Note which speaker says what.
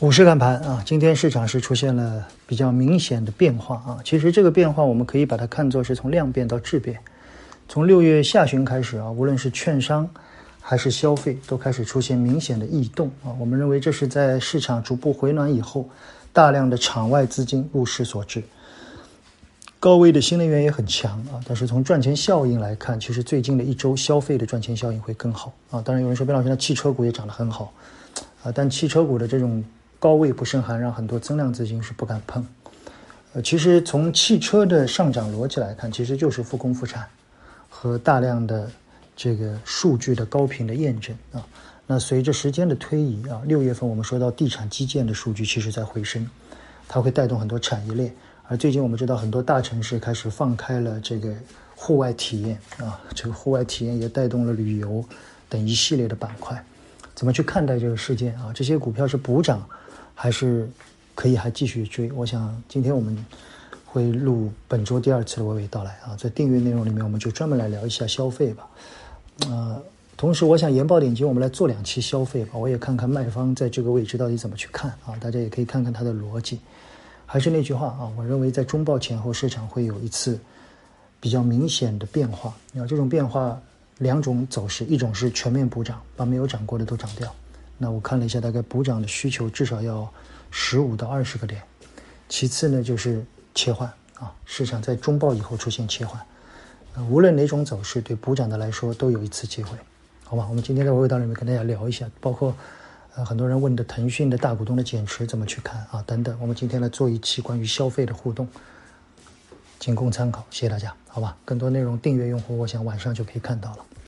Speaker 1: 股市看盘啊，今天市场是出现了比较明显的变化啊。其实这个变化我们可以把它看作是从量变到质变。从六月下旬开始啊，无论是券商还是消费，都开始出现明显的异动啊。我们认为这是在市场逐步回暖以后，大量的场外资金入市所致。高位的新能源也很强啊，但是从赚钱效应来看，其实最近的一周消费的赚钱效应会更好啊。当然有人说，边老师，那汽车股也涨得很好啊，但汽车股的这种。高位不胜寒，让很多增量资金是不敢碰。呃，其实从汽车的上涨逻辑来看，其实就是复工复产和大量的这个数据的高频的验证啊。那随着时间的推移啊，六月份我们说到地产基建的数据其实在回升，它会带动很多产业链。而最近我们知道很多大城市开始放开了这个户外体验啊，这个户外体验也带动了旅游等一系列的板块。怎么去看待这个事件啊？这些股票是补涨？还是可以还继续追。我想今天我们会录本周第二次的娓娓道来啊，在订阅内容里面，我们就专门来聊一下消费吧。呃，同时我想研报点击我们来做两期消费吧，我也看看卖方在这个位置到底怎么去看啊，大家也可以看看它的逻辑。还是那句话啊，我认为在中报前后市场会有一次比较明显的变化。你看，这种变化两种走势，一种是全面补涨，把没有涨过的都涨掉。那我看了一下，大概补涨的需求至少要十五到二十个点。其次呢，就是切换啊，市场在中报以后出现切换，无论哪种走势，对补涨的来说都有一次机会，好吧？我们今天在娓娓道里面跟大家聊一下，包括呃很多人问的腾讯的大股东的减持怎么去看啊等等。我们今天来做一期关于消费的互动，仅供参考，谢谢大家，好吧？更多内容订阅用户，我想晚上就可以看到了。